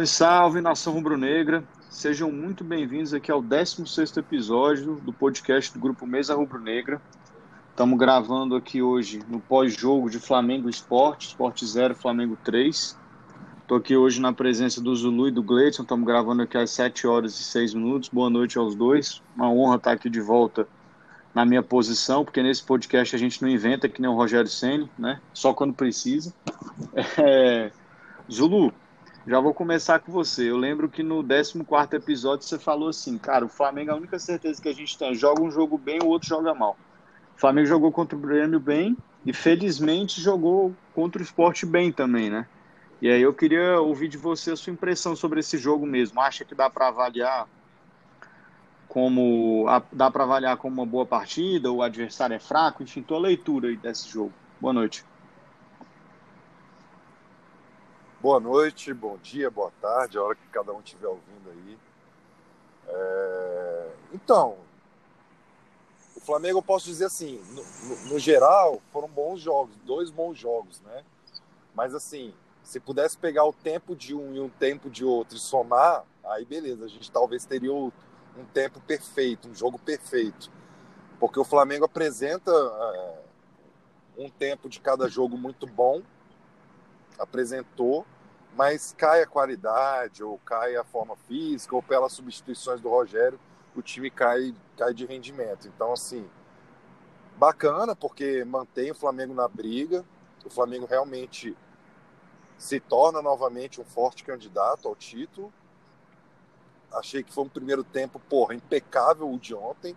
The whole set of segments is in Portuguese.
Salve, salve, nação rubro-negra. Sejam muito bem-vindos aqui ao 16º episódio do podcast do Grupo Mesa Rubro-Negra. Estamos gravando aqui hoje no pós-jogo de Flamengo Esporte, Esporte 0, Flamengo 3. Estou aqui hoje na presença do Zulu e do Gleison, estamos gravando aqui às 7 horas e 6 minutos. Boa noite aos dois. Uma honra estar aqui de volta na minha posição, porque nesse podcast a gente não inventa que nem o Rogério Senni, né? Só quando precisa. É... Zulu, já vou começar com você. Eu lembro que no 14 episódio você falou assim, cara, o Flamengo, a única certeza que a gente tem, joga um jogo bem, o outro joga mal. O Flamengo jogou contra o Grêmio bem e felizmente jogou contra o esporte bem também, né? E aí eu queria ouvir de você a sua impressão sobre esse jogo mesmo. Acha que dá para avaliar como dá para avaliar como uma boa partida, o adversário é fraco, enfim, tua leitura aí desse jogo. Boa noite. Boa noite, bom dia, boa tarde, a hora que cada um estiver ouvindo aí. É... Então, o Flamengo, eu posso dizer assim, no, no, no, geral, foram bons jogos, dois bons jogos, né? Mas assim, se pudesse pegar o tempo de um e um tempo de outro e somar, aí beleza, a gente talvez teria um tempo perfeito, um jogo perfeito. Porque o Flamengo apresenta é, um tempo de cada jogo muito bom, apresentou, mas cai a qualidade, ou cai a forma física, ou pelas substituições do Rogério, o time cai, cai de rendimento. Então, assim, bacana, porque mantém o Flamengo na briga, o Flamengo realmente se torna novamente um forte candidato ao título. Achei que foi um primeiro tempo, porra, impecável o de ontem.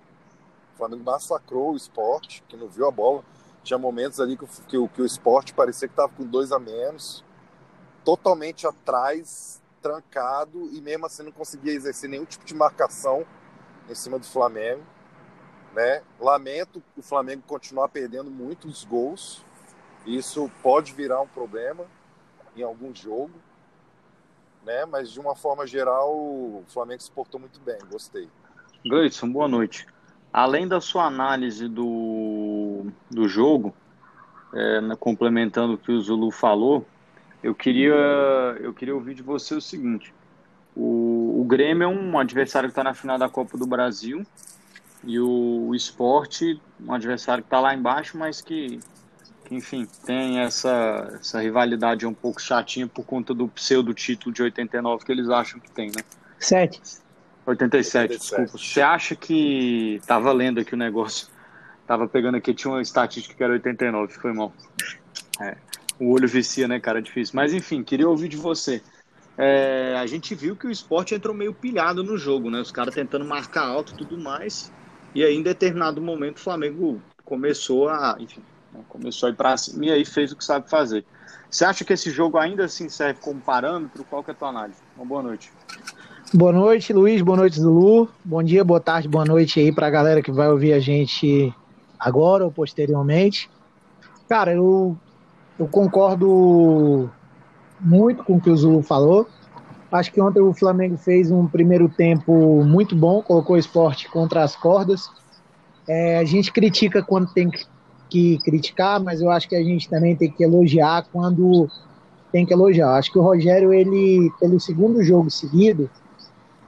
O Flamengo massacrou o esporte, que não viu a bola. Tinha momentos ali que, que, que o esporte parecia que estava com dois a menos, totalmente atrás, trancado, e mesmo assim não conseguia exercer nenhum tipo de marcação em cima do Flamengo. Né? Lamento o Flamengo continuar perdendo muitos gols. Isso pode virar um problema em algum jogo, né? Mas de uma forma geral, o Flamengo se portou muito bem, gostei. Gleison, boa noite. Além da sua análise do, do jogo, é, complementando o que o Zulu falou, eu queria, eu queria ouvir de você o seguinte: o, o Grêmio é um adversário que está na final da Copa do Brasil e o, o Esporte, um adversário que está lá embaixo, mas que, que, enfim, tem essa, essa rivalidade um pouco chatinha por conta do pseudo título de 89 que eles acham que tem, né? Sete. 87, 87, desculpa. Você acha que. Tava lendo aqui o negócio. Tava pegando aqui, tinha uma estatística que era 89, foi mal. É, o olho vicia, né, cara? É difícil. Mas enfim, queria ouvir de você. É, a gente viu que o esporte entrou meio pilhado no jogo, né? Os caras tentando marcar alto e tudo mais. E aí, em determinado momento, o Flamengo começou a. Enfim, né, começou a ir pra cima e aí fez o que sabe fazer. Você acha que esse jogo ainda assim serve como parâmetro? Qual que é a tua análise? Uma boa noite. Boa noite, Luiz. Boa noite, Zulu. Bom dia, boa tarde, boa noite aí para a galera que vai ouvir a gente agora ou posteriormente. Cara, eu, eu concordo muito com o que o Zulu falou. Acho que ontem o Flamengo fez um primeiro tempo muito bom, colocou o esporte contra as cordas. É, a gente critica quando tem que criticar, mas eu acho que a gente também tem que elogiar quando tem que elogiar. Acho que o Rogério, ele, pelo segundo jogo seguido,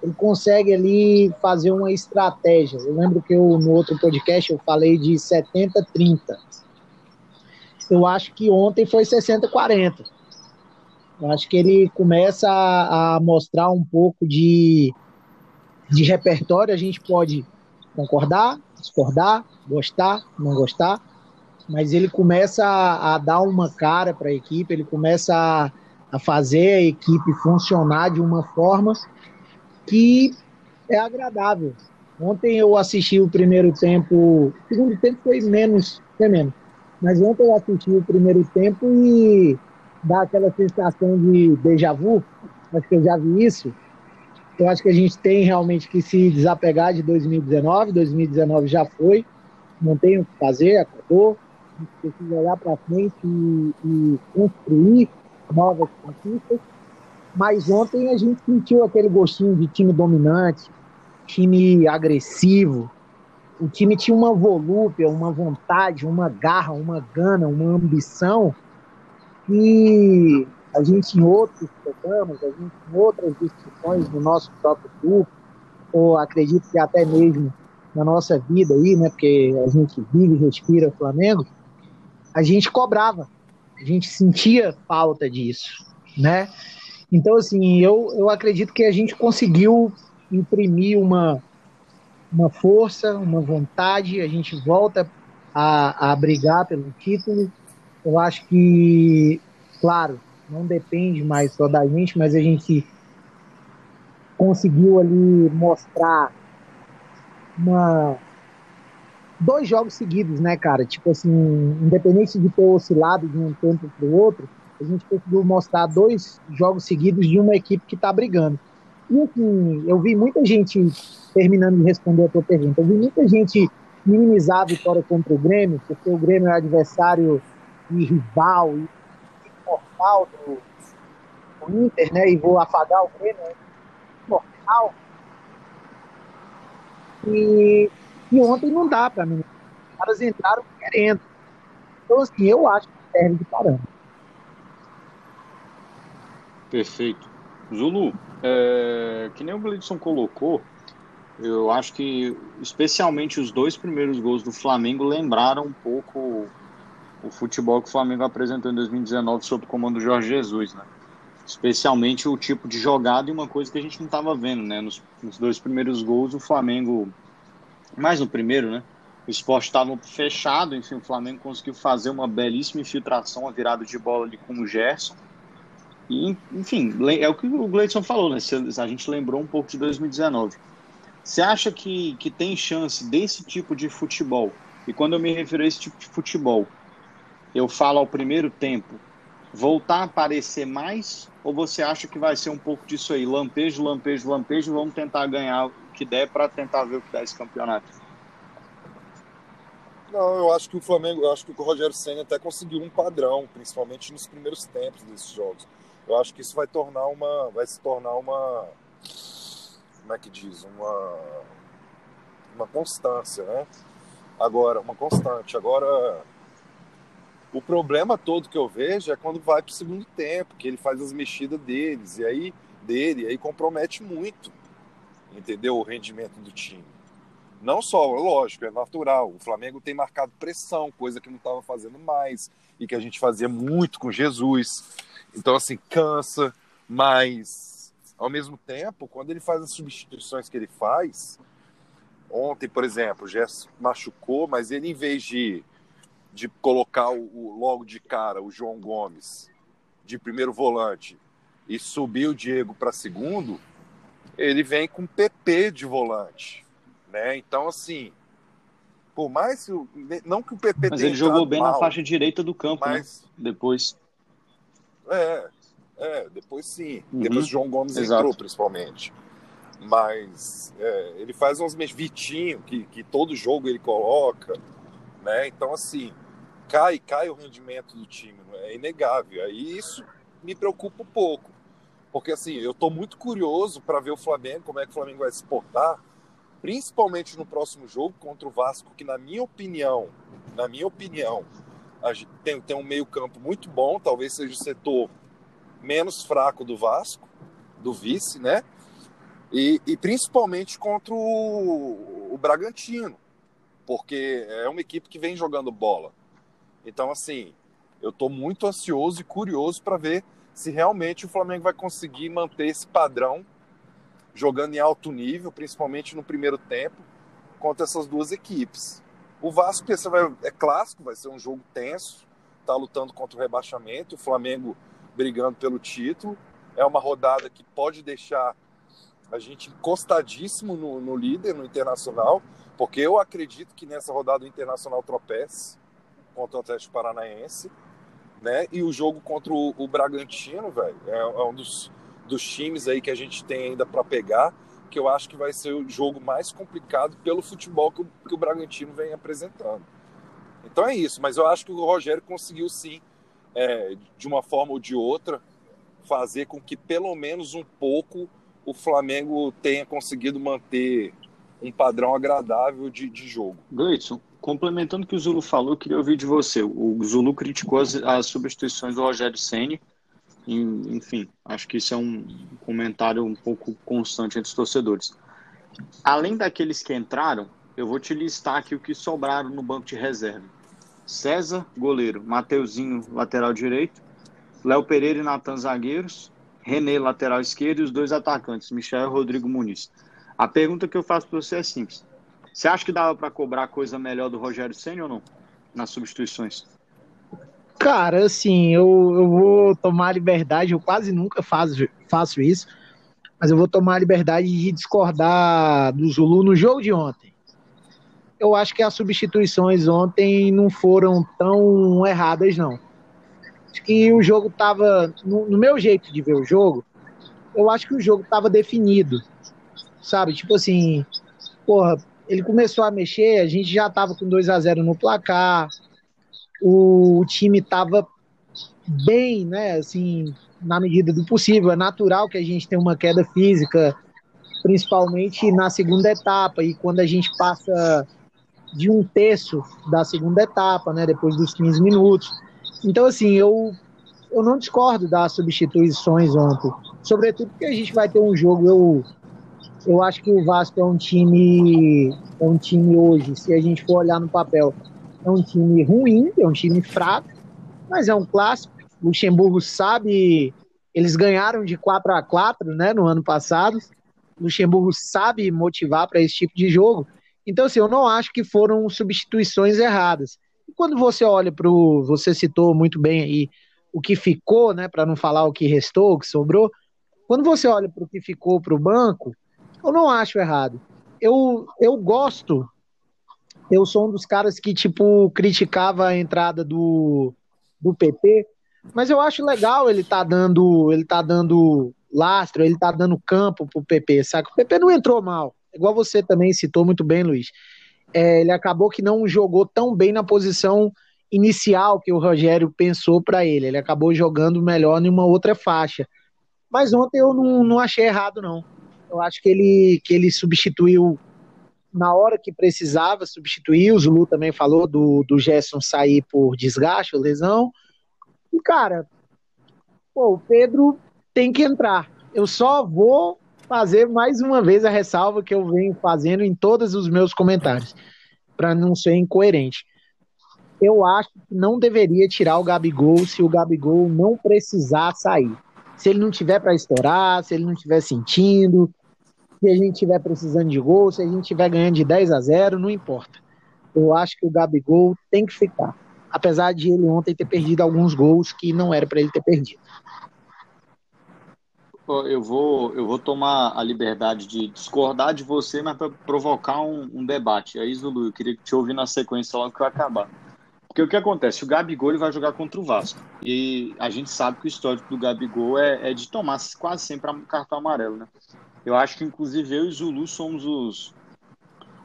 ele consegue ali fazer uma estratégia. Eu lembro que eu, no outro podcast eu falei de 70-30. Eu acho que ontem foi 60-40. Eu acho que ele começa a, a mostrar um pouco de, de repertório. A gente pode concordar, discordar, gostar, não gostar, mas ele começa a, a dar uma cara para a equipe, ele começa a, a fazer a equipe funcionar de uma forma que é agradável. Ontem eu assisti o primeiro tempo, o segundo tempo foi menos, foi menos, mas ontem eu assisti o primeiro tempo e dá aquela sensação de déjà vu, acho que eu já vi isso. Eu acho que a gente tem realmente que se desapegar de 2019, 2019 já foi, não tem o que fazer, acabou, a gente precisa olhar para frente e, e construir novas conquistas mas ontem a gente sentiu aquele gostinho de time dominante, time agressivo. O time tinha uma volúpia, uma vontade, uma garra, uma gana, uma ambição. E a gente em outros programas, a gente em outras discussões do nosso próprio grupo, ou acredito que até mesmo na nossa vida aí, né, porque a gente vive e respira Flamengo, a gente cobrava, a gente sentia falta disso, né? Então, assim, eu, eu acredito que a gente conseguiu imprimir uma, uma força, uma vontade, a gente volta a, a brigar pelo título. Eu acho que, claro, não depende mais só da gente, mas a gente conseguiu ali mostrar uma dois jogos seguidos, né, cara? Tipo assim, independente de ter oscilado de um tempo para o outro, a gente conseguiu mostrar dois jogos seguidos de uma equipe que está brigando. E assim, eu vi muita gente, terminando de responder a tua pergunta, eu vi muita gente minimizar a vitória contra o Grêmio, porque o Grêmio é adversário e rival e mortal do, do Inter, né? E vou afagar o Grêmio, é. E, e ontem não dá para mim. Os caras entraram querendo. Então, assim, eu acho que serve de parâmetro. Perfeito. Zulu, é, que nem o Gleidson colocou, eu acho que especialmente os dois primeiros gols do Flamengo lembraram um pouco o futebol que o Flamengo apresentou em 2019 sob o comando do Jorge Jesus, né? Especialmente o tipo de jogada e uma coisa que a gente não estava vendo, né? Nos, nos, dois primeiros gols, o Flamengo, mais no primeiro, né? O esporte estava fechado, enfim, o Flamengo conseguiu fazer uma belíssima infiltração, a virada de bola ali com o Gerson. E, enfim, é o que o Gleidson falou, né? A gente lembrou um pouco de 2019. Você acha que, que tem chance desse tipo de futebol? E quando eu me refiro a esse tipo de futebol, eu falo ao primeiro tempo, voltar a aparecer mais? Ou você acha que vai ser um pouco disso aí? Lampejo, lampejo, lampejo, vamos tentar ganhar o que der para tentar ver o que dá esse campeonato? Não, eu acho que o Flamengo, eu acho que o Rogério Senna até conseguiu um padrão, principalmente nos primeiros tempos desses jogos. Eu acho que isso vai tornar uma, vai se tornar uma como é que diz, uma, uma constância, né? Agora, uma constante. Agora, o problema todo que eu vejo é quando vai para o segundo tempo, que ele faz as mexidas deles, e aí dele, e aí compromete muito, entendeu? O rendimento do time. Não só, lógico, é natural. O Flamengo tem marcado pressão, coisa que não estava fazendo mais, e que a gente fazia muito com Jesus. Então, assim, cansa, mas ao mesmo tempo, quando ele faz as substituições que ele faz, ontem, por exemplo, o Gerson machucou, mas ele, em vez de, de colocar o, o, logo de cara o João Gomes de primeiro volante e subir o Diego para segundo, ele vem com PP de volante. Né? Então, assim, por mais que. Não que o PP Mas ele jogou bem mal, na faixa direita do campo, né? mas... né? Depois. É, é, depois sim. Uhum. Depois o João Gomes Exato. entrou, principalmente. Mas é, ele faz uns Vitinho, que, que todo jogo ele coloca, né? Então, assim, cai, cai o rendimento do time, é inegável. Aí isso me preocupa um pouco. Porque, assim, eu estou muito curioso para ver o Flamengo, como é que o Flamengo vai se portar, principalmente no próximo jogo contra o Vasco, que, na minha opinião, na minha opinião, tem, tem um meio-campo muito bom, talvez seja o setor menos fraco do Vasco, do vice, né? E, e principalmente contra o, o, Bragantino, porque é uma equipe que vem jogando bola. Então, assim, eu estou muito ansioso e curioso para ver se realmente o Flamengo vai conseguir manter esse padrão jogando em alto nível, principalmente no primeiro tempo, contra essas duas equipes. O Vasco é clássico, vai ser um jogo tenso, está lutando contra o rebaixamento. O Flamengo brigando pelo título. É uma rodada que pode deixar a gente encostadíssimo no, no líder, no Internacional, porque eu acredito que nessa rodada o Internacional tropece contra o Atlético Paranaense, né? E o jogo contra o, o Bragantino, velho, é, é, um dos, dos times aí que a gente tem ainda para pegar, que eu acho que vai ser o jogo mais complicado pelo futebol que o, que o Bragantino vem apresentando. Então é isso, mas eu acho que o Rogério conseguiu sim é, de uma forma ou de outra, fazer com que pelo menos um pouco o Flamengo tenha conseguido manter um padrão agradável de, de jogo. Gleidson, complementando o que o Zulu falou, queria ouvir de você. O Zulu criticou as, as substituições do Rogério Ceni Enfim, acho que isso é um comentário um pouco constante entre os torcedores. Além daqueles que entraram, eu vou te listar aqui o que sobraram no banco de reserva. César, goleiro. Mateuzinho, lateral direito. Léo Pereira e Natan, zagueiros. René, lateral esquerdo. E os dois atacantes, Michel e Rodrigo Muniz. A pergunta que eu faço para você é simples. Você acha que dava para cobrar coisa melhor do Rogério Senna ou não? Nas substituições? Cara, assim, eu, eu vou tomar a liberdade, eu quase nunca faço, faço isso, mas eu vou tomar a liberdade de discordar do Zulu no jogo de ontem. Eu acho que as substituições ontem não foram tão erradas, não. Acho que o jogo tava, no, no meu jeito de ver o jogo, eu acho que o jogo tava definido, sabe? Tipo assim, porra, ele começou a mexer, a gente já tava com 2 a 0 no placar, o, time estava bem, né? Assim, na medida do possível. É natural que a gente tenha uma queda física, principalmente na segunda etapa, e quando a gente passa de um terço da segunda etapa, né? Depois dos 15 minutos. Então, assim, eu, eu não discordo das substituições ontem. Sobretudo porque a gente vai ter um jogo. Eu, eu acho que o Vasco é um time, é um time hoje, se a gente for olhar no papel, é um time ruim, é um time fraco, mas é um clássico. Luxemburgo sabe, eles ganharam de 4 a 4 né, no ano passado. Luxemburgo sabe motivar para esse tipo de jogo. Então, assim, eu não acho que foram substituições erradas. E quando você olha para o. Você citou muito bem aí o que ficou, né, para não falar o que restou, o que sobrou. Quando você olha para o que ficou para o banco, eu não acho errado. Eu, eu gosto eu sou um dos caras que, tipo, criticava a entrada do, do PP, mas eu acho legal ele tá dando, ele tá dando lastro, ele tá dando campo pro PP, saca? O PP não entrou mal, igual você também citou muito bem, Luiz. É, ele acabou que não jogou tão bem na posição inicial que o Rogério pensou para ele. Ele acabou jogando melhor em uma outra faixa. Mas ontem eu não, não achei errado, não. Eu acho que ele, que ele substituiu na hora que precisava substituir, o Zulu também falou do, do Gerson sair por desgaste ou lesão. E, cara, pô, o Pedro tem que entrar. Eu só vou fazer mais uma vez a ressalva que eu venho fazendo em todos os meus comentários, para não ser incoerente. Eu acho que não deveria tirar o Gabigol se o Gabigol não precisar sair. Se ele não tiver para estourar, se ele não estiver sentindo, se a gente estiver precisando de gol, se a gente estiver ganhando de 10 a 0, não importa. Eu acho que o Gabigol tem que ficar. Apesar de ele ontem ter perdido alguns gols que não era para ele ter perdido. Eu vou, eu vou tomar a liberdade de discordar de você, mas para provocar um, um, debate. Aí, Zulu, eu queria te ouvir na sequência logo que eu acabar. Porque o que acontece? O Gabigol ele vai jogar contra o Vasco. E a gente sabe que o histórico do Gabigol é, é de tomar quase sempre cartão amarelo, né? Eu acho que, inclusive, eu e Zulu somos os,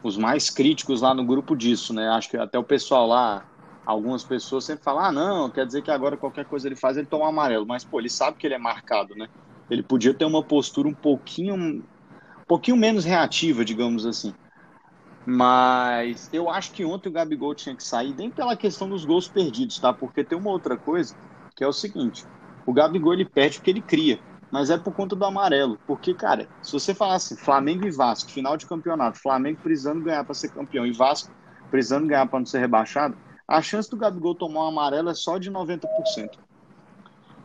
os mais críticos lá no grupo disso, né? Acho que até o pessoal lá, algumas pessoas sempre falam: ah, não, quer dizer que agora qualquer coisa ele faz, ele toma amarelo. Mas, pô, ele sabe que ele é marcado, né? Ele podia ter uma postura um pouquinho, um pouquinho menos reativa, digamos assim. Mas eu acho que ontem o Gabigol tinha que sair, nem pela questão dos gols perdidos, tá? Porque tem uma outra coisa, que é o seguinte: o Gabigol ele perde porque ele cria mas é por conta do amarelo. Porque, cara, se você falasse Flamengo e Vasco, final de campeonato, Flamengo precisando ganhar para ser campeão e Vasco precisando ganhar para não ser rebaixado, a chance do Gabigol tomar um amarelo é só de 90%.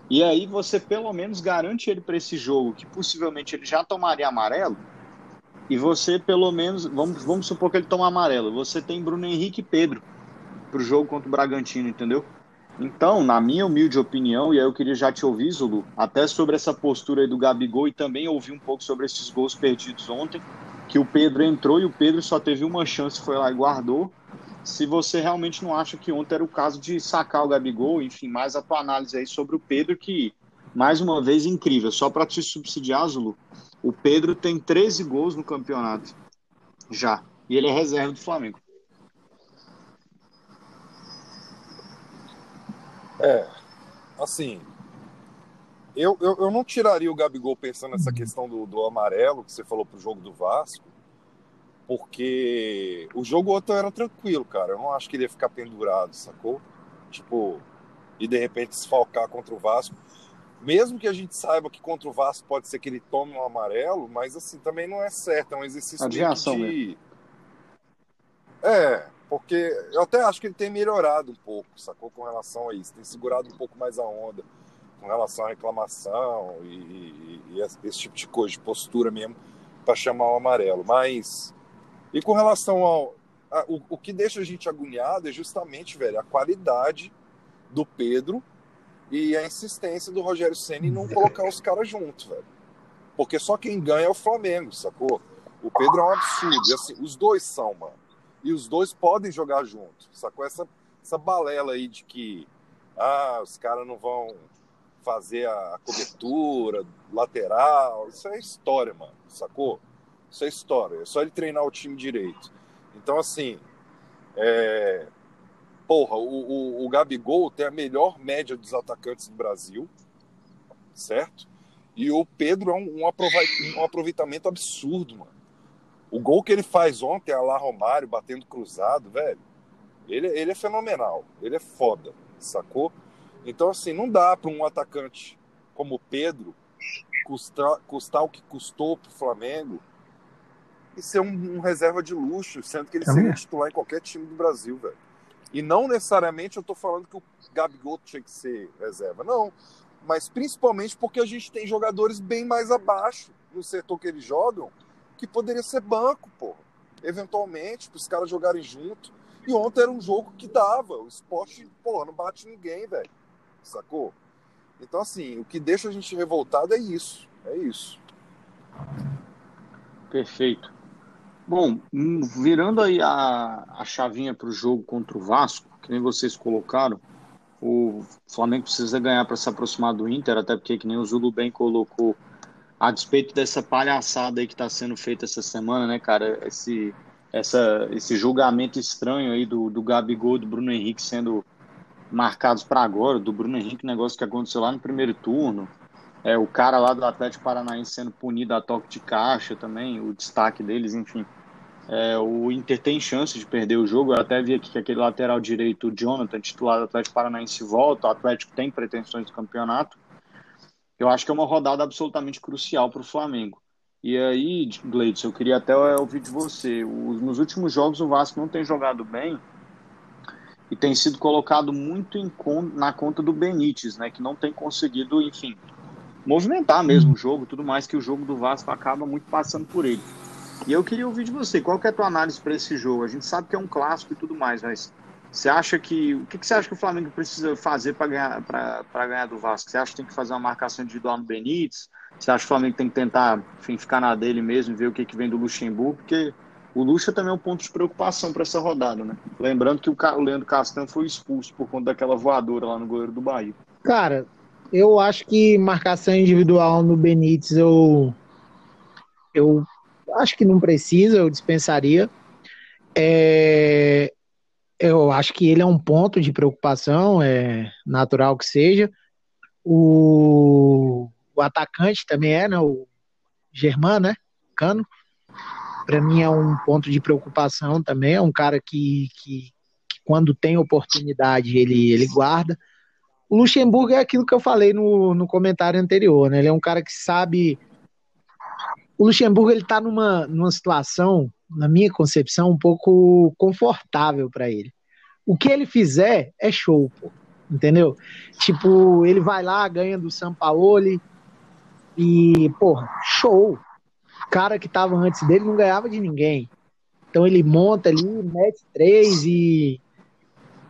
E aí você pelo menos garante ele para esse jogo, que possivelmente ele já tomaria amarelo, e você pelo menos, vamos, vamos supor que ele toma amarelo, você tem Bruno Henrique e Pedro para o jogo contra o Bragantino, entendeu? Então, na minha humilde opinião, e aí eu queria já te ouvir, Zulu, até sobre essa postura aí do Gabigol e também ouvir um pouco sobre esses gols perdidos ontem, que o Pedro entrou e o Pedro só teve uma chance, foi lá e guardou. Se você realmente não acha que ontem era o caso de sacar o Gabigol, enfim, mais a tua análise aí sobre o Pedro, que, mais uma vez, incrível. Só para te subsidiar, Zulu, o Pedro tem 13 gols no campeonato, já, e ele é reserva do Flamengo. É, assim, eu, eu, eu não tiraria o Gabigol pensando nessa questão do, do amarelo que você falou pro jogo do Vasco, porque o jogo outro era tranquilo, cara. Eu não acho que ele ia ficar pendurado, sacou? Tipo, e de repente desfalcar contra o Vasco. mesmo que a gente saiba que contra o Vasco pode ser que ele tome um amarelo, mas assim, também não é certo, é um exercício de ação de... É, porque eu até acho que ele tem melhorado um pouco, sacou, com relação a isso, tem segurado um pouco mais a onda com relação à reclamação e, e, e esse tipo de coisa, de postura mesmo, para chamar o amarelo. Mas, e com relação ao. A, o, o que deixa a gente agoniado é justamente, velho, a qualidade do Pedro e a insistência do Rogério Senna em não colocar os caras juntos, velho. Porque só quem ganha é o Flamengo, sacou? O Pedro é um absurdo. E assim, os dois são, mano. E os dois podem jogar juntos, sacou? Essa, essa balela aí de que ah, os caras não vão fazer a cobertura, lateral, isso é história, mano, sacou? Isso é história, é só ele treinar o time direito. Então, assim, é... porra, o, o, o Gabigol tem a melhor média dos atacantes do Brasil, certo? E o Pedro é um, um, aproveitamento absurdo, mano. O gol que ele faz ontem, a lá Romário batendo cruzado, velho, ele, ele é fenomenal, ele é foda, sacou? Então, assim, não dá para um atacante como o Pedro custar, custar o que custou para o Flamengo e ser um, um, reserva de luxo, sendo que ele seria titular em qualquer time do Brasil, velho. E não necessariamente eu estou falando que o Gabigol tinha que ser reserva, não. Mas principalmente porque a gente tem jogadores bem mais abaixo no setor que eles jogam, que poderia ser banco, porra. Eventualmente, para os caras jogarem junto. E ontem era um jogo que dava. O esporte, porra, não bate ninguém, velho sacou? Então, assim, o que deixa a gente revoltado é isso. É isso. Perfeito. Bom, hum, virando aí a, a chavinha para o jogo contra o Vasco, que nem vocês colocaram, o Flamengo precisa ganhar para se aproximar do Inter, até porque, que nem o Zulu bem colocou, a despeito dessa palhaçada aí que está sendo feita essa semana, né, cara? Esse, essa, esse julgamento estranho aí do, do Gabigol, do Bruno Henrique sendo marcados para agora, do Bruno Henrique, negócio que aconteceu lá no primeiro turno. É, o cara lá do Atlético Paranaense sendo punido a toque de caixa também, o destaque deles, enfim. É, o Inter tem chance de perder o jogo. Eu até vi aqui que aquele lateral direito, o Jonathan, titular do Atlético Paranaense, volta. O Atlético tem pretensões de campeonato. Eu acho que é uma rodada absolutamente crucial para o Flamengo. E aí, Gleidson, eu queria até ouvir de você. Os, nos últimos jogos, o Vasco não tem jogado bem e tem sido colocado muito na conta do Benítez, né, que não tem conseguido, enfim, movimentar mesmo o jogo, tudo mais que o jogo do Vasco acaba muito passando por ele. E eu queria ouvir de você, qual que é a tua análise para esse jogo? A gente sabe que é um clássico e tudo mais, mas você acha que o que, você acha que o Flamengo precisa fazer para ganhar para ganhar do Vasco? Você acha que tem que fazer uma marcação individual no Benítez? Você acha que o Flamengo tem que tentar, enfim, ficar na dele mesmo e ver o que, que vem do Luxemburgo? Porque o Lucha também é um ponto de preocupação para essa rodada, né? Lembrando que o Leandro Castan foi expulso por conta daquela voadora lá no goleiro do Bahia. Cara, eu acho que marcação individual no Benítez eu eu acho que não precisa, eu dispensaria. É, eu acho que ele é um ponto de preocupação, é natural que seja. O, o atacante também é, né? O Germán, né? Cano para mim é um ponto de preocupação também. É um cara que, que, que, quando tem oportunidade, ele, ele guarda. O Luxemburgo é aquilo que eu falei no, no comentário anterior, né? Ele é um cara que sabe. O Luxemburgo ele está numa, numa situação, na minha concepção, um pouco confortável para ele. O que ele fizer é show, pô, entendeu? Tipo, ele vai lá, ganha do Sampaoli e, porra, show cara que estava antes dele não ganhava de ninguém. Então ele monta ali, mete três e,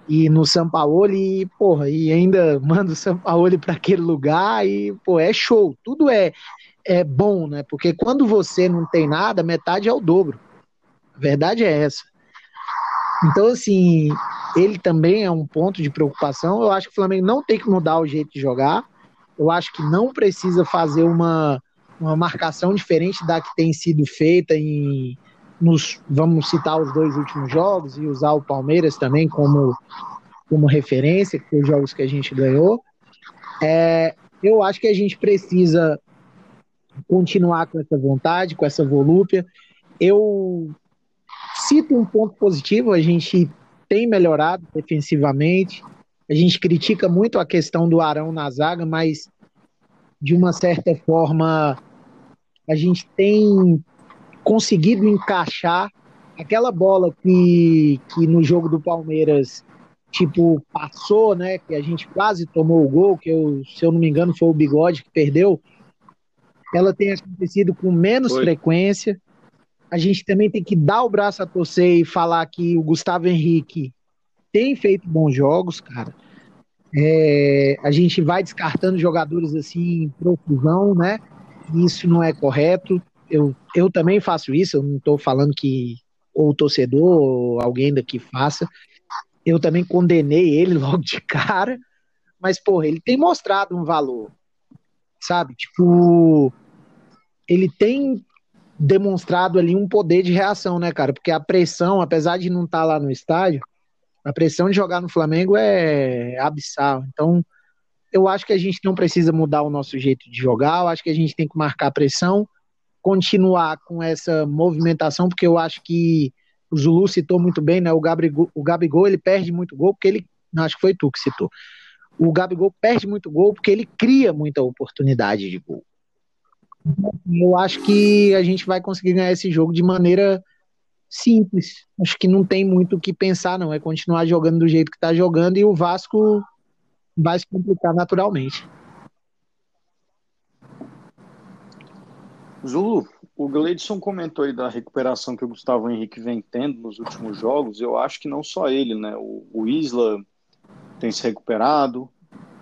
e no São Paulo e, porra, e ainda manda o São Paulo para aquele lugar e, pô, é show. Tudo é, é bom, né? Porque quando você não tem nada, metade é o dobro. A verdade é essa. Então, assim, ele também é um ponto de preocupação. Eu acho que o Flamengo não tem que mudar o jeito de jogar. Eu acho que não precisa fazer uma uma marcação diferente da que tem sido feita em nos vamos citar os dois últimos jogos e usar o Palmeiras também como como referência, que os jogos que a gente ganhou. É, eu acho que a gente precisa continuar com essa vontade, com essa volúpia. Eu cito um ponto positivo, a gente tem melhorado defensivamente. A gente critica muito a questão do Arão na zaga, mas de uma certa forma, a gente tem conseguido encaixar aquela bola que, que no jogo do Palmeiras, tipo, passou, né? Que a gente quase tomou o gol, que eu, se eu não me engano foi o Bigode que perdeu. Ela tem acontecido com menos foi. frequência. A gente também tem que dar o braço a torcer e falar que o Gustavo Henrique tem feito bons jogos, cara. É, a gente vai descartando jogadores assim em profusão, né? Isso não é correto. Eu, eu também faço isso, eu não estou falando que ou o torcedor ou alguém daqui faça. Eu também condenei ele logo de cara, mas, porra, ele tem mostrado um valor, sabe? Tipo, ele tem demonstrado ali um poder de reação, né, cara? Porque a pressão, apesar de não estar tá lá no estádio, a pressão de jogar no Flamengo é abissal. Então, eu acho que a gente não precisa mudar o nosso jeito de jogar, eu acho que a gente tem que marcar pressão continuar com essa movimentação, porque eu acho que o Zulu citou muito bem, né? O Gabigol, o Gabigol ele perde muito gol porque ele. Acho que foi tu que citou. O Gabigol perde muito gol porque ele cria muita oportunidade de gol. Eu acho que a gente vai conseguir ganhar esse jogo de maneira simples. Acho que não tem muito o que pensar, não. É continuar jogando do jeito que está jogando e o Vasco vai se complicar naturalmente. Zulu, o Gleidson comentou aí da recuperação que o Gustavo Henrique vem tendo nos últimos jogos. Eu acho que não só ele, né? O, o Isla tem se recuperado,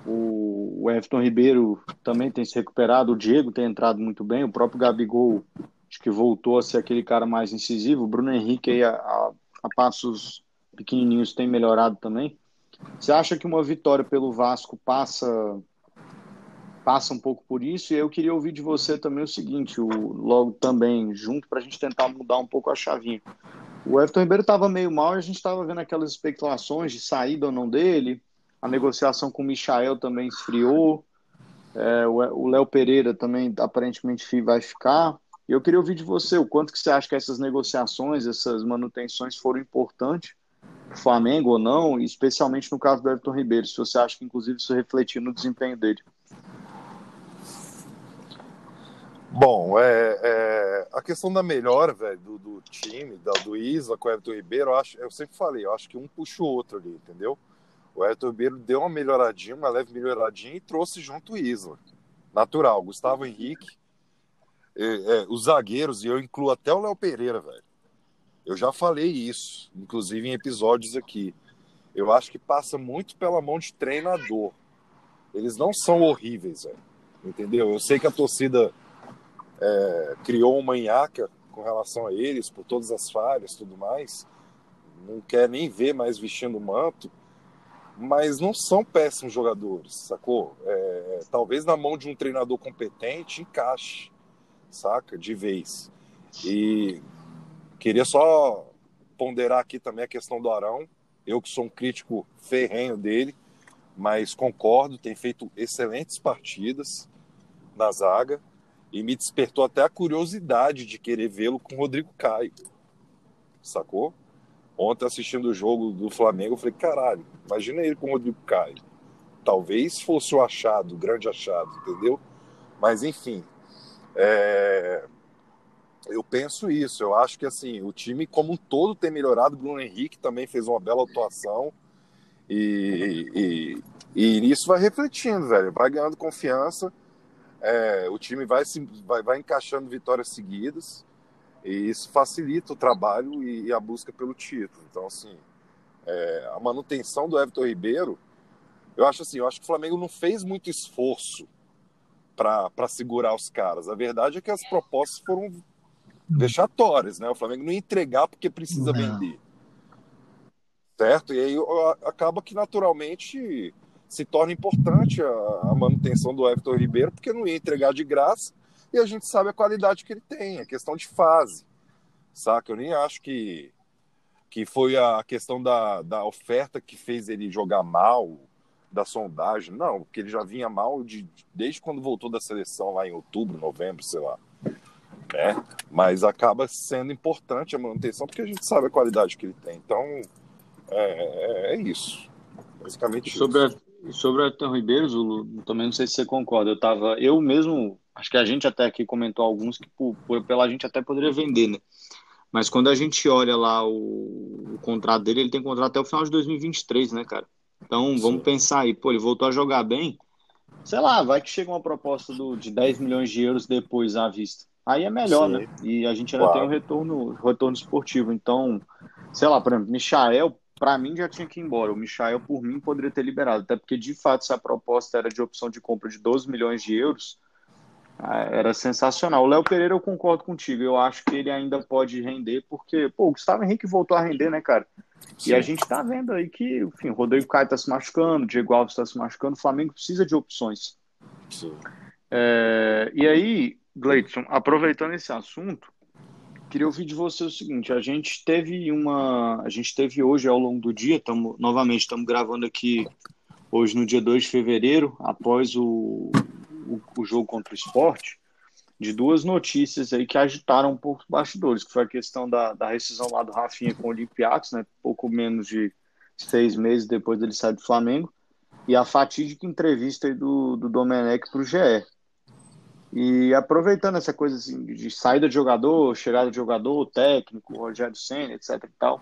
o, Everton Ribeiro também tem se recuperado, o Diego tem entrado muito bem, o próprio Gabigol acho que voltou a ser aquele cara mais incisivo. O Bruno Henrique aí a, a, a passos pequenininhos tem melhorado também. Você acha que uma vitória pelo Vasco passa passa um pouco por isso. E eu queria ouvir de você também o seguinte, o, logo também junto, para a gente tentar mudar um pouco a chavinha. O Everton Ribeiro estava meio mal e a gente estava vendo aquelas especulações de saída ou não dele. A negociação com o Michael também esfriou. É, o Léo Pereira também aparentemente vai ficar. Eu queria ouvir de você o quanto que você acha que essas negociações, essas manutenções foram importantes para o Flamengo ou não, especialmente no caso do Everton Ribeiro, se você acha que inclusive isso refletiu no desempenho dele. Bom, é, é, a questão da melhora, velho, do, do, time, da, do Isla com o Everton Ribeiro, eu, acho, eu sempre falei, eu acho que um puxa o outro ali, entendeu? O Everton Ribeiro deu uma melhoradinha, uma leve melhoradinha e trouxe junto o Isla. Natural. Gustavo Henrique, é, é, os zagueiros, e eu incluo até o Léo Pereira, velho. Eu já falei isso, inclusive em episódios aqui. Eu acho que passa muito pela mão de treinador. Eles não são horríveis, velho. Entendeu? Eu sei que a torcida é, criou uma manhaca com relação a eles, por todas as falhas tudo mais. Não quer nem ver mais vestindo manto, mas não são péssimos jogadores, sacou? É, talvez na mão de um treinador competente encaixe, saca? De vez. E queria só ponderar aqui também a questão do Arão. Eu que sou um crítico ferrenho dele, mas concordo, tem feito excelentes partidas na zaga e me despertou até a curiosidade de querer vê-lo com o Rodrigo Caio. Sacou? Ontem, assistindo o jogo do Flamengo, eu falei: caralho, imagina ele com o Rodrigo Caio. Talvez fosse o achado, o grande achado, entendeu? Mas, enfim, é... eu penso isso. Eu acho que assim o time, como um todo, tem melhorado. O Bruno Henrique também fez uma bela atuação. E, e, e isso vai refletindo, velho. Vai ganhando confiança é, o time vai, se, vai, vai encaixando vitórias seguidas e isso facilita o trabalho e, e a busca pelo título. Então, assim, é, a manutenção do Everton Ribeiro, eu acho assim, eu acho que o Flamengo não fez muito esforço para segurar os caras. A verdade é que as propostas foram vexatórias, né? O Flamengo não ia entregar porque precisa não. vender. Certo? E aí acaba que naturalmente se torna importante a, a, manutenção do Everton Ribeiro, porque não ia entregar de graça e a gente sabe a qualidade que ele tem, é questão de fase, saca? Eu nem acho que, que foi a questão da, da oferta que fez ele jogar mal, da sondagem, não, porque ele já vinha mal de, desde quando voltou da seleção lá em outubro, novembro, sei lá. Né? Mas acaba sendo importante a manutenção, porque a gente sabe a qualidade que ele tem. Então, é, é, é isso. Basicamente sobre isso. A sobre o Everton Ribeiro, Zulu, também não sei se você concorda. Eu tava, eu mesmo, acho que a gente até aqui comentou alguns que por, por, pela gente até poderia vender, né? Mas quando a gente olha lá o, o, contrato dele, ele tem contrato até o final de 2023, né, cara? Então vamos Sim. pensar aí, pô, ele voltou a jogar bem. Sei lá, vai que chega uma proposta do, de 10 milhões de euros depois à vista. Aí é melhor, Sim. né? E a gente ainda claro. tem um retorno, retorno esportivo. Então, sei lá, por exemplo, Michael, para mim já tinha que ir embora. O Michael, por mim, poderia ter liberado. Até porque, de fato, se a proposta era de opção de compra de 12 milhões de euros, ah, era sensacional. O Léo Pereira, eu concordo contigo. Eu acho que ele ainda pode render, porque, pô, o Gustavo Henrique voltou a render, né, cara? Sim. E a gente tá vendo aí que, enfim, o Rodrigo Caio tá se machucando, o Diego Alves tá se machucando, o Flamengo precisa de opções. Sim. É, e aí, Gleidson, aproveitando esse assunto, queria ouvir de você o seguinte: a gente teve uma. A gente teve hoje ao longo do dia, tamo, novamente estamos gravando aqui hoje no dia 2 de fevereiro, após o, o, o jogo contra o esporte, de duas notícias aí que agitaram um pouco os bastidores, que foi a questão da, da rescisão lá do Rafinha com o Olympiacos, né? Pouco menos de seis meses depois dele sair do Flamengo, e a fatídica entrevista aí do, do Domenech para o GE. E aproveitando essa coisa assim, de saída de jogador, chegada de jogador, técnico, Rogério Senna, etc e tal,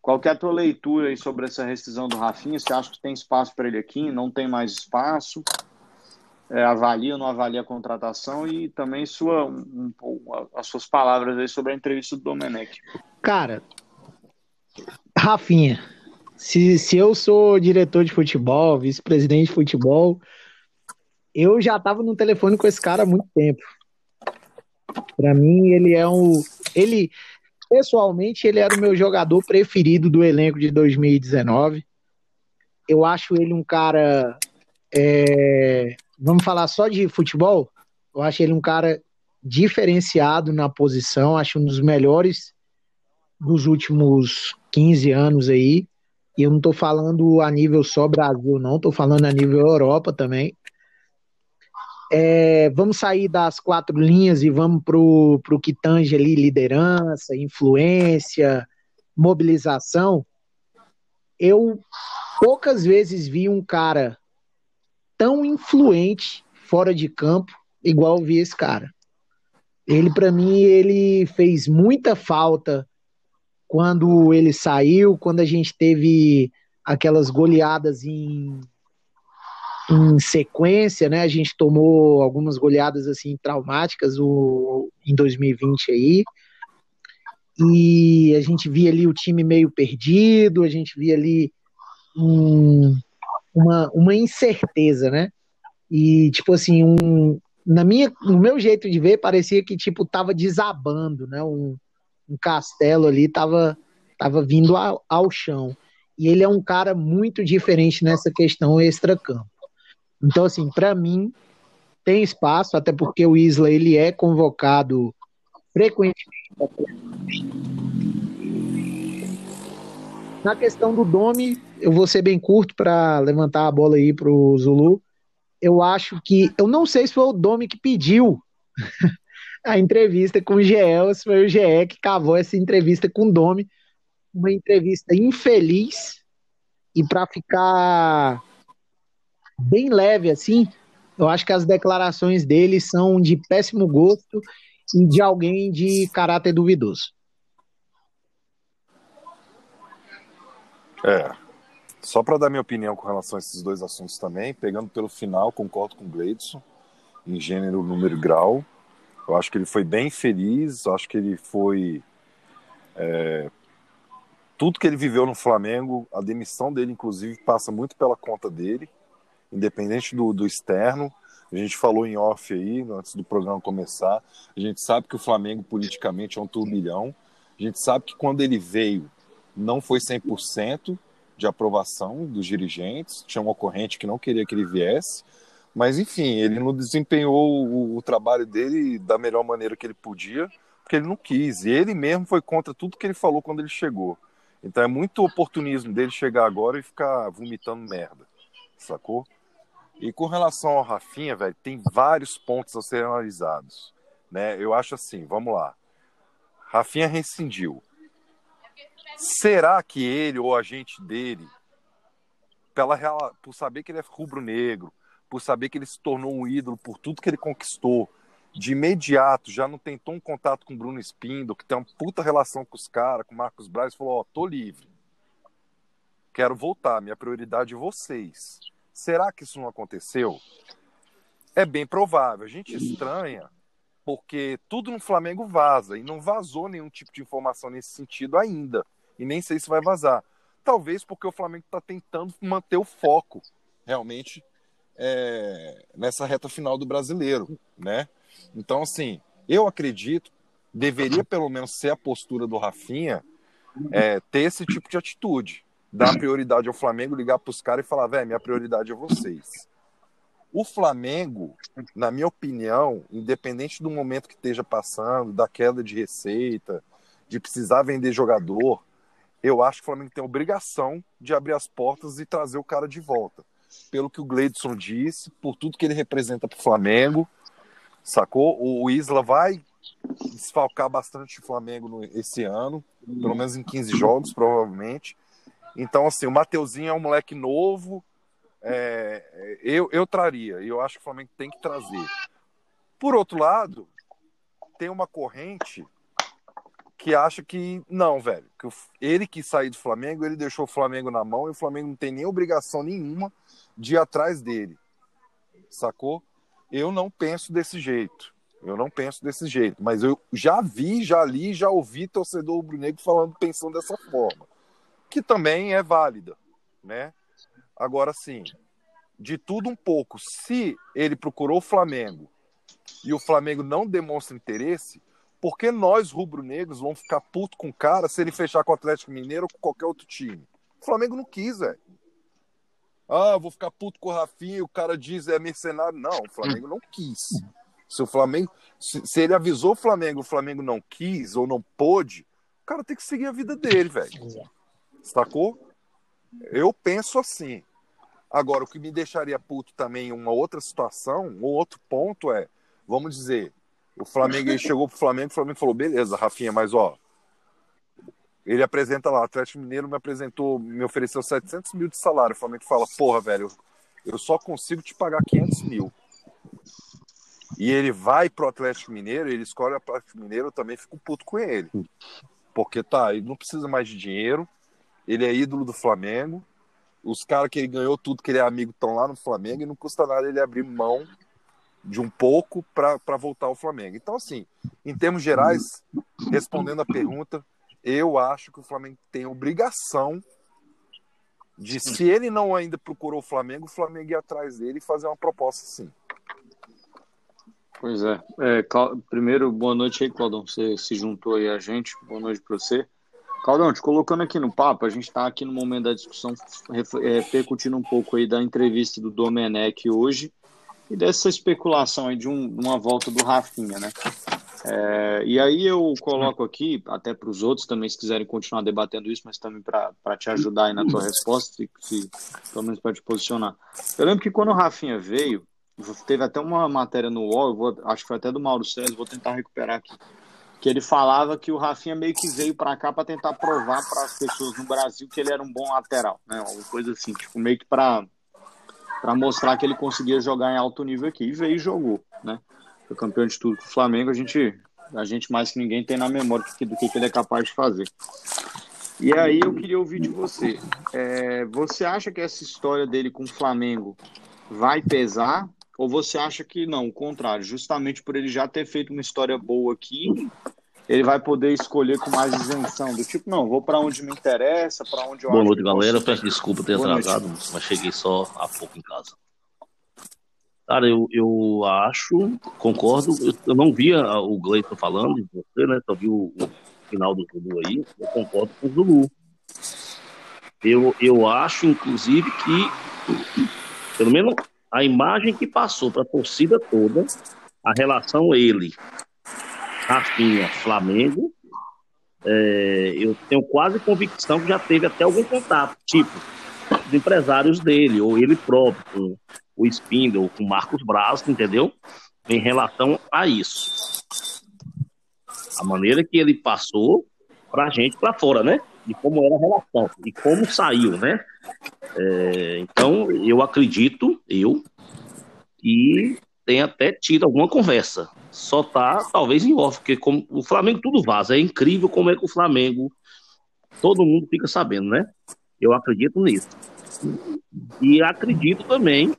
qual é a tua leitura aí sobre essa rescisão do Rafinha? Você acha que tem espaço para ele aqui? Não tem mais espaço? É, avalia ou não avalia a contratação? E também sua, um, um, as suas palavras aí sobre a entrevista do Domenech. Cara, Rafinha, se, se eu sou diretor de futebol, vice-presidente de futebol, eu já tava no telefone com esse cara há muito tempo. Para mim, ele é um. Ele, pessoalmente, ele era o meu jogador preferido do elenco de 2019. Eu acho ele um cara. É, vamos falar só de futebol? Eu acho ele um cara diferenciado na posição, acho um dos melhores dos últimos 15 anos aí. E eu não estou falando a nível só Brasil, não, estou falando a nível Europa também. É, vamos sair das quatro linhas e vamos para o que tange ali liderança, influência, mobilização. Eu poucas vezes vi um cara tão influente fora de campo igual vi esse cara. Ele, para mim, ele fez muita falta quando ele saiu, quando a gente teve aquelas goleadas em em sequência, né? A gente tomou algumas goleadas assim traumáticas o, em 2020 aí. E a gente via ali o time meio perdido, a gente via ali um, uma, uma incerteza, né? E tipo assim, um, na minha, no meu jeito de ver, parecia que tipo tava desabando, né? Um, um castelo ali tava tava vindo ao, ao chão. E ele é um cara muito diferente nessa questão extra-campo. Então, assim, para mim, tem espaço, até porque o Isla ele é convocado frequentemente. Na questão do Domi, eu vou ser bem curto para levantar a bola aí para o Zulu. Eu acho que. Eu não sei se foi o Domi que pediu a entrevista com o GE, ou se foi o GE que cavou essa entrevista com o Domi. Uma entrevista infeliz. E para ficar bem leve assim, eu acho que as declarações dele são de péssimo gosto e de alguém de caráter duvidoso. É. Só para dar minha opinião com relação a esses dois assuntos também, pegando pelo final, concordo com o Gleidson, em gênero, número e grau. Eu acho que ele foi bem feliz, acho que ele foi. É, tudo que ele viveu no Flamengo, a demissão dele, inclusive, passa muito pela conta dele independente do, do externo. A gente falou em off aí, antes do programa começar. A gente sabe que o Flamengo politicamente é um turbilhão. A gente sabe que quando ele veio, não foi 100% de aprovação dos dirigentes. Tinha um ocorrente que não queria que ele viesse. Mas, enfim, ele não desempenhou o, o trabalho dele da melhor maneira que ele podia, porque ele não quis. E ele mesmo foi contra tudo que ele falou quando ele chegou. Então é muito oportunismo dele chegar agora e ficar vomitando merda. Sacou? E com relação ao Rafinha, velho, tem vários pontos a serem analisados. Né? Eu acho assim, vamos lá. Rafinha rescindiu. Será que ele ou a agente dele pela, por saber que ele é rubro-negro, por saber que ele se tornou um ídolo por tudo que ele conquistou, de imediato já não tentou um contato com o Bruno Espindo, que tem uma puta relação com os caras, com o Marcos Braz, falou: Ó, oh, tô livre. Quero voltar, minha prioridade é vocês. Será que isso não aconteceu? É bem provável. A gente estranha porque tudo no Flamengo vaza e não vazou nenhum tipo de informação nesse sentido ainda. E nem sei se vai vazar. Talvez porque o Flamengo está tentando manter o foco realmente é, nessa reta final do brasileiro, né? Então, assim, eu acredito, deveria pelo menos ser a postura do Rafinha é, ter esse tipo de atitude. Dar prioridade ao Flamengo, ligar para os caras e falar, velho, minha prioridade é vocês. O Flamengo, na minha opinião, independente do momento que esteja passando, da queda de receita, de precisar vender jogador, eu acho que o Flamengo tem a obrigação de abrir as portas e trazer o cara de volta. Pelo que o Gleidson disse, por tudo que ele representa para o Flamengo, sacou? O, Isla vai desfalcar bastante o Flamengo esse ano, pelo menos em 15 jogos, provavelmente. Então, assim, o Mateuzinho é um moleque novo, é, eu, eu traria, eu acho que o Flamengo tem que trazer. Por outro lado, tem uma corrente que acha que não, velho, que ele que sair do Flamengo, ele deixou o Flamengo na mão e o Flamengo não tem nem obrigação nenhuma de ir atrás dele. Sacou? Eu não penso desse jeito. Eu não penso desse jeito. Mas eu já vi, já li, já ouvi torcedor rubro-negro falando, pensando dessa forma. Que também é válida, né? Agora, sim, de tudo um pouco. Se ele procurou o Flamengo e o Flamengo não demonstra interesse, por que nós, rubro-negros, vamos ficar puto com o cara se ele fechar com o Atlético Mineiro ou com qualquer outro time? O Flamengo não quis, velho. Ah, vou ficar puto com o Rafinha, o cara diz é mercenário. Não, o Flamengo não quis. Se o Flamengo, se, se, ele avisou o Flamengo, o Flamengo não quis ou não pôde, o cara tem que seguir a vida dele, velho. Sacou? Eu penso assim. Agora, o que me deixaria puto também, uma outra situação, um outro ponto é, vamos dizer, o Flamengo ele chegou pro Flamengo, o Flamengo falou, beleza, Rafinha, mas ó, ele apresenta lá, o Atlético Mineiro me apresentou, me ofereceu 700 mil de salário. O Flamengo fala, porra, velho, eu só consigo te pagar 500 mil. E ele vai pro Atlético Mineiro, ele escolhe o Atlético Mineiro, eu também fico puto com ele. Porque tá, ele não precisa mais de dinheiro, ele é ídolo do Flamengo, os caras que ele ganhou tudo, que ele é amigo, estão lá no Flamengo, e não custa nada ele abrir mão de um pouco para voltar ao Flamengo. Então, assim, em termos gerais, respondendo a pergunta, eu acho que o Flamengo tem obrigação de, se ele não ainda procurou o Flamengo, o Flamengo ir atrás dele e fazer uma proposta sim. Pois é. é primeiro, boa noite aí, Claudão. Você se juntou aí a gente. Boa noite para você. Claudão, te colocando aqui no papo, a gente está aqui no momento da discussão, é, repercutindo um pouco aí da entrevista do Domenech hoje e dessa especulação aí de um, uma volta do Rafinha, né? É, e aí eu coloco aqui, até para os outros também, se quiserem continuar debatendo isso, mas também para te ajudar aí na tua resposta, se, se, pelo menos para te posicionar. Eu lembro que quando o Rafinha veio, teve até uma matéria no UOL, vou, acho que foi até do Mauro César, vou tentar recuperar aqui, que ele falava que o Rafinha meio que veio para cá para tentar provar para as pessoas no Brasil que ele era um bom lateral, né? Uma coisa assim, tipo, meio que para para mostrar que ele conseguia jogar em alto nível aqui. E veio e jogou, né? foi campeão de tudo com o Flamengo, a gente, a gente mais que ninguém tem na memória do que, que ele é capaz de fazer. E aí eu queria ouvir de você. É, você acha que essa história dele com o Flamengo vai pesar? Ou você acha que não, o contrário, justamente por ele já ter feito uma história boa aqui, ele vai poder escolher com mais isenção, do tipo, não, vou para onde me interessa, para onde eu Boa noite, galera. Peço desculpa ter atrasado, mas cheguei só há pouco em casa. Cara, eu, eu acho, concordo. Eu, eu não via o Gleison falando de você, né? Só vi o, o, final do Zulu aí. Eu concordo com o Zulu. Eu, eu acho, inclusive, que, pelo menos a imagem que passou para a torcida toda, a relação ele, Rafinha, Flamengo, é, eu tenho quase convicção que já teve até algum contato, tipo, dos empresários dele, ou ele próprio, o Spindle, com o Marcos Braz, entendeu? Em relação a isso. A maneira que ele passou pra gente pra fora, né? de como era a relação e como saiu, né? É, então, eu acredito, eu, que tem até tido alguma conversa. Só tá, talvez, em off, porque como o Flamengo tudo vaza. É incrível como é que o Flamengo, todo mundo fica sabendo, né? Eu acredito nisso. E acredito também,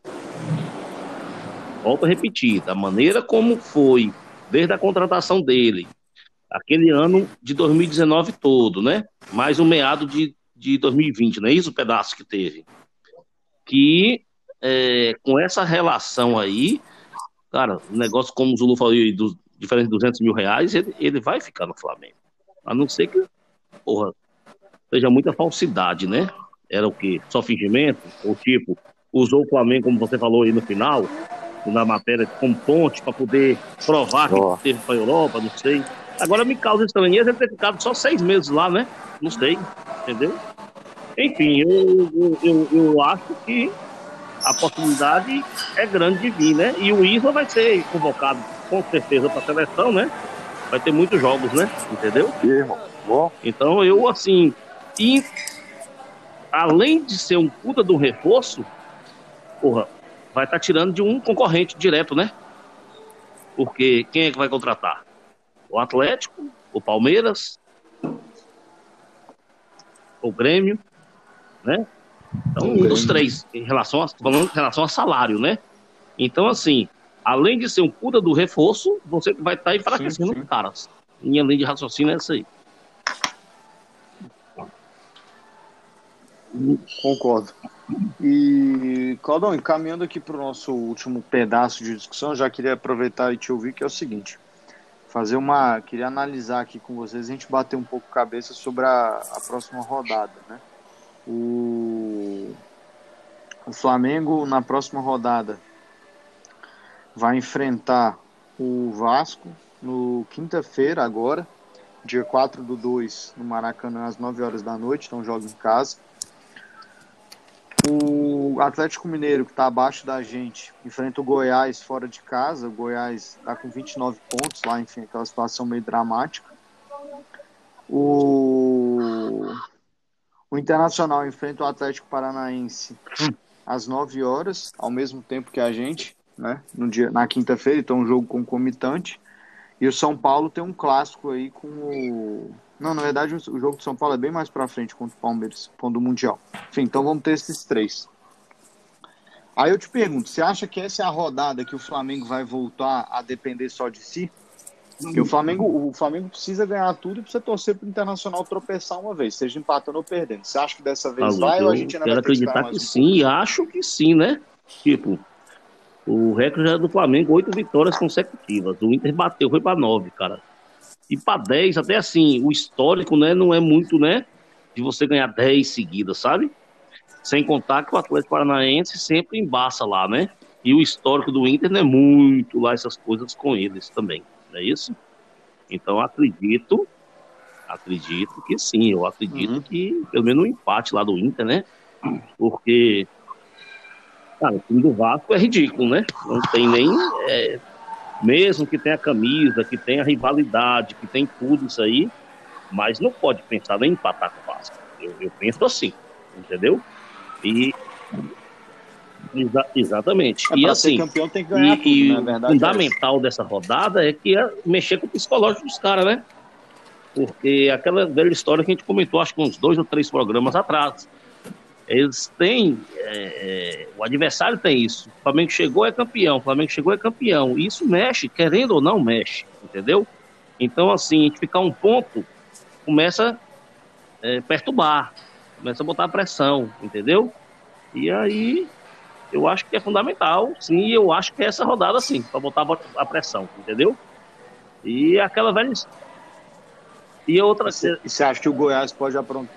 volto a repetir, da maneira como foi, desde a contratação dele, aquele ano de 2019 todo, né? Mais um meado de, de 2020, não é isso o pedaço que teve? Que é, com essa relação aí, cara, um negócio como o Zulu falou, do, diferente de 200 mil reais, ele, ele vai ficar no Flamengo. A não ser que, porra, seja muita falsidade, né? Era o quê? Só fingimento? Ou tipo, usou o Flamengo, como você falou aí no final, na matéria, como ponte para poder provar que oh. teve para a Europa, não sei. Agora me causa estranheza ele ter ficado só seis meses lá, né? Não sei, entendeu? Enfim, eu, eu, eu, eu acho que a possibilidade é grande de vir, né? E o Isla vai ser convocado com certeza para a seleção, né? Vai ter muitos jogos, né? Entendeu? Então eu, assim, e além de ser um puta de um reforço, porra, vai estar tá tirando de um concorrente direto, né? Porque quem é que vai contratar? O Atlético, o Palmeiras, o Grêmio, né? Então, um dos três, em relação a, falando em relação a salário, né? Então, assim, além de ser um puta do reforço, você vai estar tá enfraquecendo os caras. Minha linha de raciocínio é essa aí. Concordo. E, Claudão, encaminhando aqui para o nosso último pedaço de discussão, já queria aproveitar e te ouvir, que é o seguinte: fazer uma. Queria analisar aqui com vocês, a gente bater um pouco cabeça sobre a, a próxima rodada, né? O, o Flamengo, na próxima rodada, vai enfrentar o Vasco no quinta-feira, agora, dia 4 do 2, no Maracanã, às 9 horas da noite, então joga em casa. O Atlético Mineiro, que está abaixo da gente, enfrenta o Goiás fora de casa. O Goiás está com 29 pontos lá, enfim, aquela situação meio dramática. O, o Internacional enfrenta o Atlético Paranaense às 9 horas, ao mesmo tempo que a gente, né? No dia, na quinta-feira, então um jogo concomitante. E o São Paulo tem um clássico aí com o não, na verdade o jogo de São Paulo é bem mais para frente contra o Palmeiras, quando o Mundial. Enfim, então vamos ter esses três. Aí eu te pergunto, você acha que essa é a rodada que o Flamengo vai voltar a depender só de si? Porque o Flamengo, o Flamengo precisa ganhar tudo e precisa torcer para o Internacional tropeçar uma vez, seja empatando ou perdendo. Você acha que dessa vez vai ou a gente ainda quero vai acreditar que, que sim, acho que sim, né? Tipo, o recorde é do Flamengo, oito vitórias consecutivas. O Inter bateu, foi para nove, cara. E para 10, até assim, o histórico, né, não é muito, né, de você ganhar 10 seguidas, sabe? Sem contar que o Atlético Paranaense sempre embaça lá, né? E o histórico do Inter não é muito lá essas coisas com eles também, é isso? Então acredito, acredito que sim, eu acredito uhum. que pelo menos um empate lá do Inter, né? Porque, cara, o time do Vasco é ridículo, né? Não tem nem é, mesmo que tenha camisa, que tenha rivalidade, que tem tudo isso aí, mas não pode pensar em empatar com o Vasco. Eu, eu penso assim, entendeu? E Exa exatamente. É, e assim, campeão tem que ganhar e, tudo, né? o fundamental é dessa rodada é que é mexer com o psicológico dos caras, né? Porque aquela velha história que a gente comentou, acho que uns dois ou três programas atrás. Eles têm, é, é, o adversário tem isso. O Flamengo chegou é campeão, o Flamengo chegou é campeão. E isso mexe, querendo ou não, mexe, entendeu? Então, assim, a gente ficar um ponto começa a é, perturbar, começa a botar pressão, entendeu? E aí, eu acho que é fundamental, sim, eu acho que é essa rodada, sim, para botar a pressão, entendeu? E aquela velha. E outra. E você acha que o Goiás pode aprontar?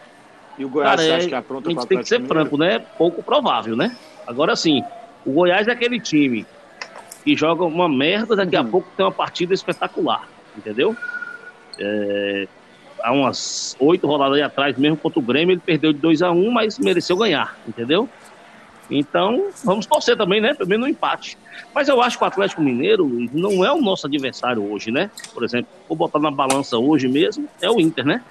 E o Goiás Cara, acha que apronta é A gente tem que ser franco, né? Pouco provável, né? Agora sim, o Goiás é aquele time que joga uma merda, daqui a uhum. pouco tem uma partida espetacular, entendeu? É, há umas oito rodadas atrás, mesmo contra o Grêmio, ele perdeu de 2 a 1 um, mas mereceu ganhar, entendeu? Então, vamos torcer também, né? Pelo menos no empate. Mas eu acho que o Atlético Mineiro não é o nosso adversário hoje, né? Por exemplo, vou botar na balança hoje mesmo, é o Inter, né?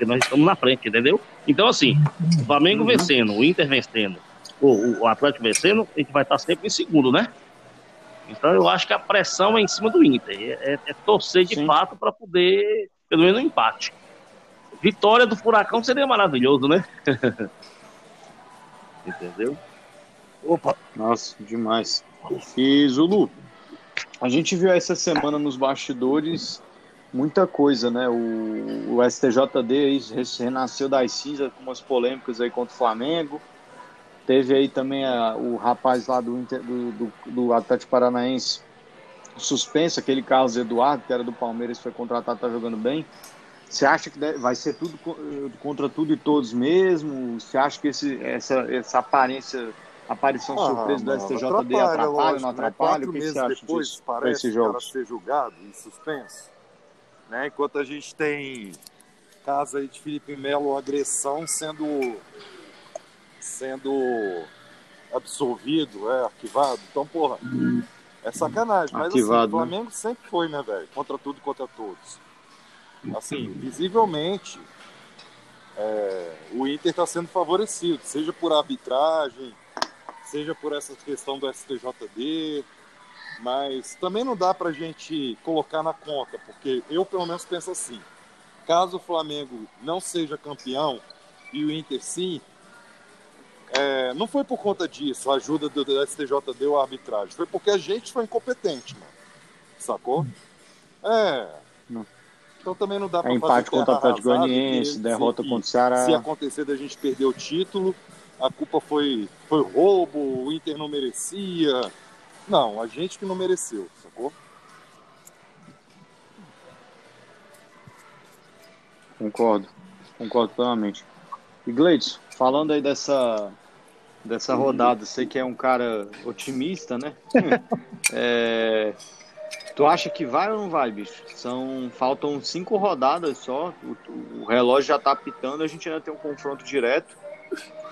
porque nós estamos na frente, entendeu? Então, assim, o Flamengo vencendo, o Inter vencendo, o, o Atlético vencendo, a gente vai estar sempre em segundo, né? Então eu acho que a pressão é em cima do Inter. É, é, é torcer de Sim. fato para poder, pelo menos, um empate. Vitória do Furacão seria maravilhoso, né? Entendeu? Opa! Nossa, demais. E Zulu, a gente viu essa semana nos bastidores muita coisa, né? O, o STJD aí renasceu das cinzas com umas polêmicas aí contra o Flamengo. Teve aí também a, o rapaz lá do, do, do, do Atlético Paranaense suspenso, aquele Carlos Eduardo, que era do Palmeiras, foi contratado, tá jogando bem. Você acha que vai ser tudo contra tudo e todos mesmo? Você acha que esse, essa, essa aparência, aparição ah, surpresa do STJD atrapalha, atrapalha não né? atrapalha? O que, você acha depois, disso? Parece esse jogo? ser julgado e suspenso. Né? Enquanto a gente tem caso aí de Felipe Melo, agressão sendo sendo absolvido, é, arquivado. Então, porra, é sacanagem. Mas assim, arquivado, assim, o né? Flamengo né? sempre foi, né, velho? Contra tudo e contra todos. Assim, visivelmente, é, o Inter está sendo favorecido, seja por arbitragem, seja por essa questão do STJD, mas também não dá para gente colocar na conta, porque eu pelo menos penso assim: caso o Flamengo não seja campeão e o Inter sim, é, não foi por conta disso, a ajuda do, do STJD ou a arbitragem. Foi porque a gente foi incompetente, mano. Sacou? É. Então também não dá pra é empate contra o Atlético Goianiense, derrota contra o Ceará. Se acontecer da gente perder o título, a culpa foi, foi roubo, o Inter não merecia. Não, a gente que não mereceu, sacou? Concordo, concordo plenamente. E Gleitson, falando aí dessa dessa rodada. Sei que é um cara otimista, né? é, tu acha que vai ou não vai, bicho? São, faltam cinco rodadas só. O, o relógio já tá pitando, a gente ainda tem um confronto direto.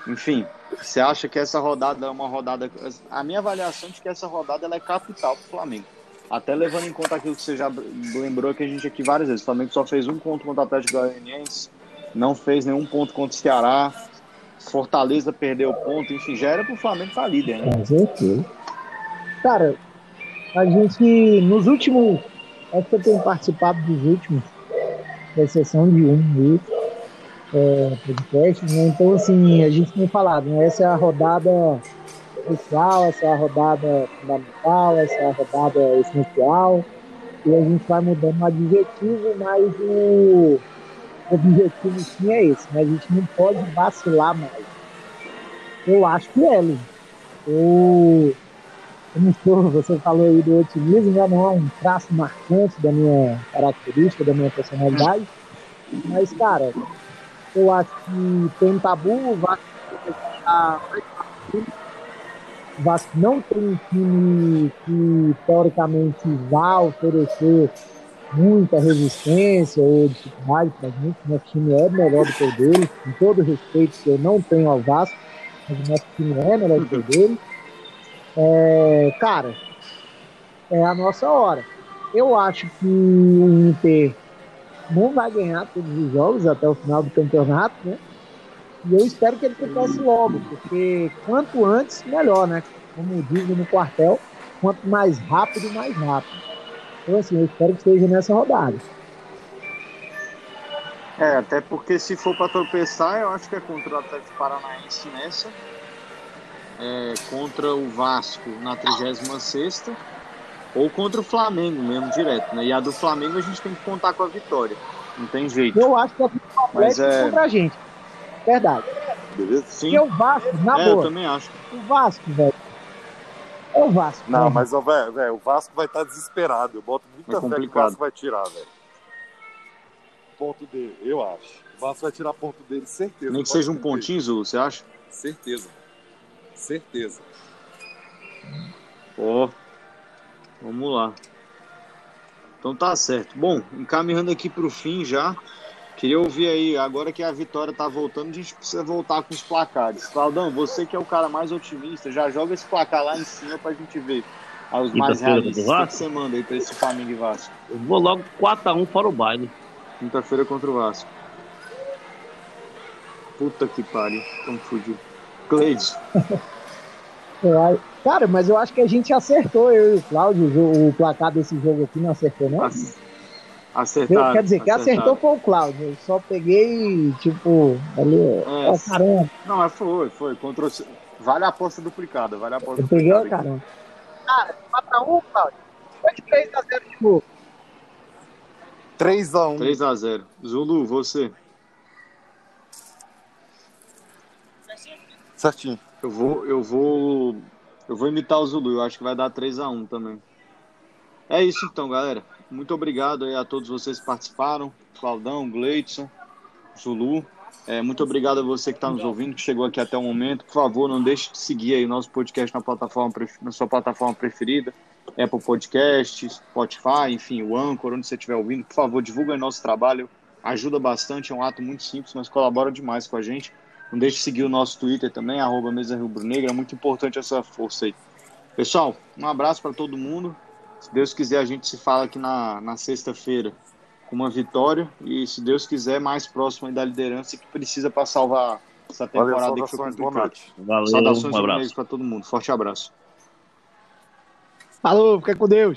Enfim, você acha que essa rodada é uma rodada. A minha avaliação de que essa rodada ela é capital pro Flamengo. Até levando em conta aquilo que você já lembrou que a gente aqui várias vezes. O Flamengo só fez um ponto contra o Atlético Goianiense, não fez nenhum ponto contra o Ceará. Fortaleza perdeu o ponto, enfim, já era pro Flamengo estar tá líder, né? Cara, a gente, nos últimos. Acho que eu tenho participado dos últimos, com exceção de um mesmo, é, podcast, né? Então, assim, a gente tem falado, né? Essa é a rodada crucial, essa é a rodada fundamental, essa é a rodada essencial, e a gente vai mudando o adjetivo, mas o objetivo sim é esse, mas a gente não pode vacilar mais. Eu acho que é, Lu. Eu, estou, você falou aí do otimismo, já não é um traço marcante da minha característica, da minha personalidade, mas, cara, eu acho que tem um tabu, o Vasco o Vasco não tem um time que teoricamente vá oferecer muita resistência ou dificuldade para gente. Nosso time é melhor do que o dele, com todo respeito que eu não tenho ao Vasco, mas o nosso time é melhor do que o dele. É, cara, é a nossa hora. Eu acho que o Inter não vai ganhar todos os jogos até o final do campeonato, né? E eu espero que ele comece logo, porque quanto antes, melhor, né? Como dizem no quartel, quanto mais rápido, mais rápido. Então, assim, eu espero que esteja nessa rodada. É, até porque se for para tropeçar, eu acho que é contra o Atlético Paranaense nessa, é, contra o Vasco na 36 ou contra o Flamengo mesmo, direto. Né? E a do Flamengo a gente tem que contar com a vitória. Não tem jeito. Eu acho que é o Atlético é... contra a gente. Verdade. Beleza? Sim. Porque o Vasco, na é, boa. Eu também acho. O Vasco, velho é o Vasco. Não, né? mas véio, o Vasco vai estar tá desesperado. Eu boto muita é fé que o Vasco vai tirar, velho. Ponto dele, eu acho. O Vasco vai tirar ponto dele, certeza. Nem que seja um pontinho, Zul, você acha? Certeza. Certeza. Ó, oh, vamos lá. Então tá certo. Bom, encaminhando aqui para o fim já. Queria ouvir aí, agora que a vitória tá voltando, a gente precisa voltar com os placares. Claudão, você que é o cara mais otimista, já joga esse placar lá em cima pra gente ver os mais realistas. O que você manda aí pra esse Flamengo e Vasco? Eu vou logo 4x1 para o baile. Quinta-feira contra o Vasco. Puta que pariu. Como fugiu. Cleides. Cara, mas eu acho que a gente acertou, eu e o Cláudio, o, placar desse jogo aqui não acertou, não? Acertaram. Quer dizer, que acertou foi o Cláudio. Eu só peguei, tipo, ali. É, oh, caramba. Não, mas foi, foi. Contra o... Vale a aposta duplicada, vale a aposta eu duplicada. Peguei, caramba. Cara, 4x1, Cláudio. Foi de 3x0 de novo. 3x1. 3x0. Zulu, você. Certinho. Eu vou, eu vou, eu vou imitar o Zulu. Eu acho que vai dar 3 a 1 também. É isso então, galera. Muito obrigado a todos vocês que participaram. Claudão, Gleidson, Zulu. É, muito obrigado a você que está nos ouvindo, que chegou aqui até o momento. Por favor, não deixe de seguir aí o nosso podcast na, plataforma, na sua plataforma preferida. Apple Podcasts, Spotify, enfim, o Anchor, onde você estiver ouvindo. Por favor, divulgue nosso trabalho. Ajuda bastante, é um ato muito simples, mas colabora demais com a gente. Não deixe de seguir o nosso Twitter também, arroba Mesa Rio Brunegra. É muito importante essa força aí. Pessoal, um abraço para todo mundo. Se Deus quiser, a gente se fala aqui na, na sexta-feira com uma vitória. E se Deus quiser, mais próximo da liderança que precisa para salvar essa temporada Valeu, que foi complicada. Valeu, Saudações um abraço para todo mundo. Forte abraço. Falou, fica com Deus.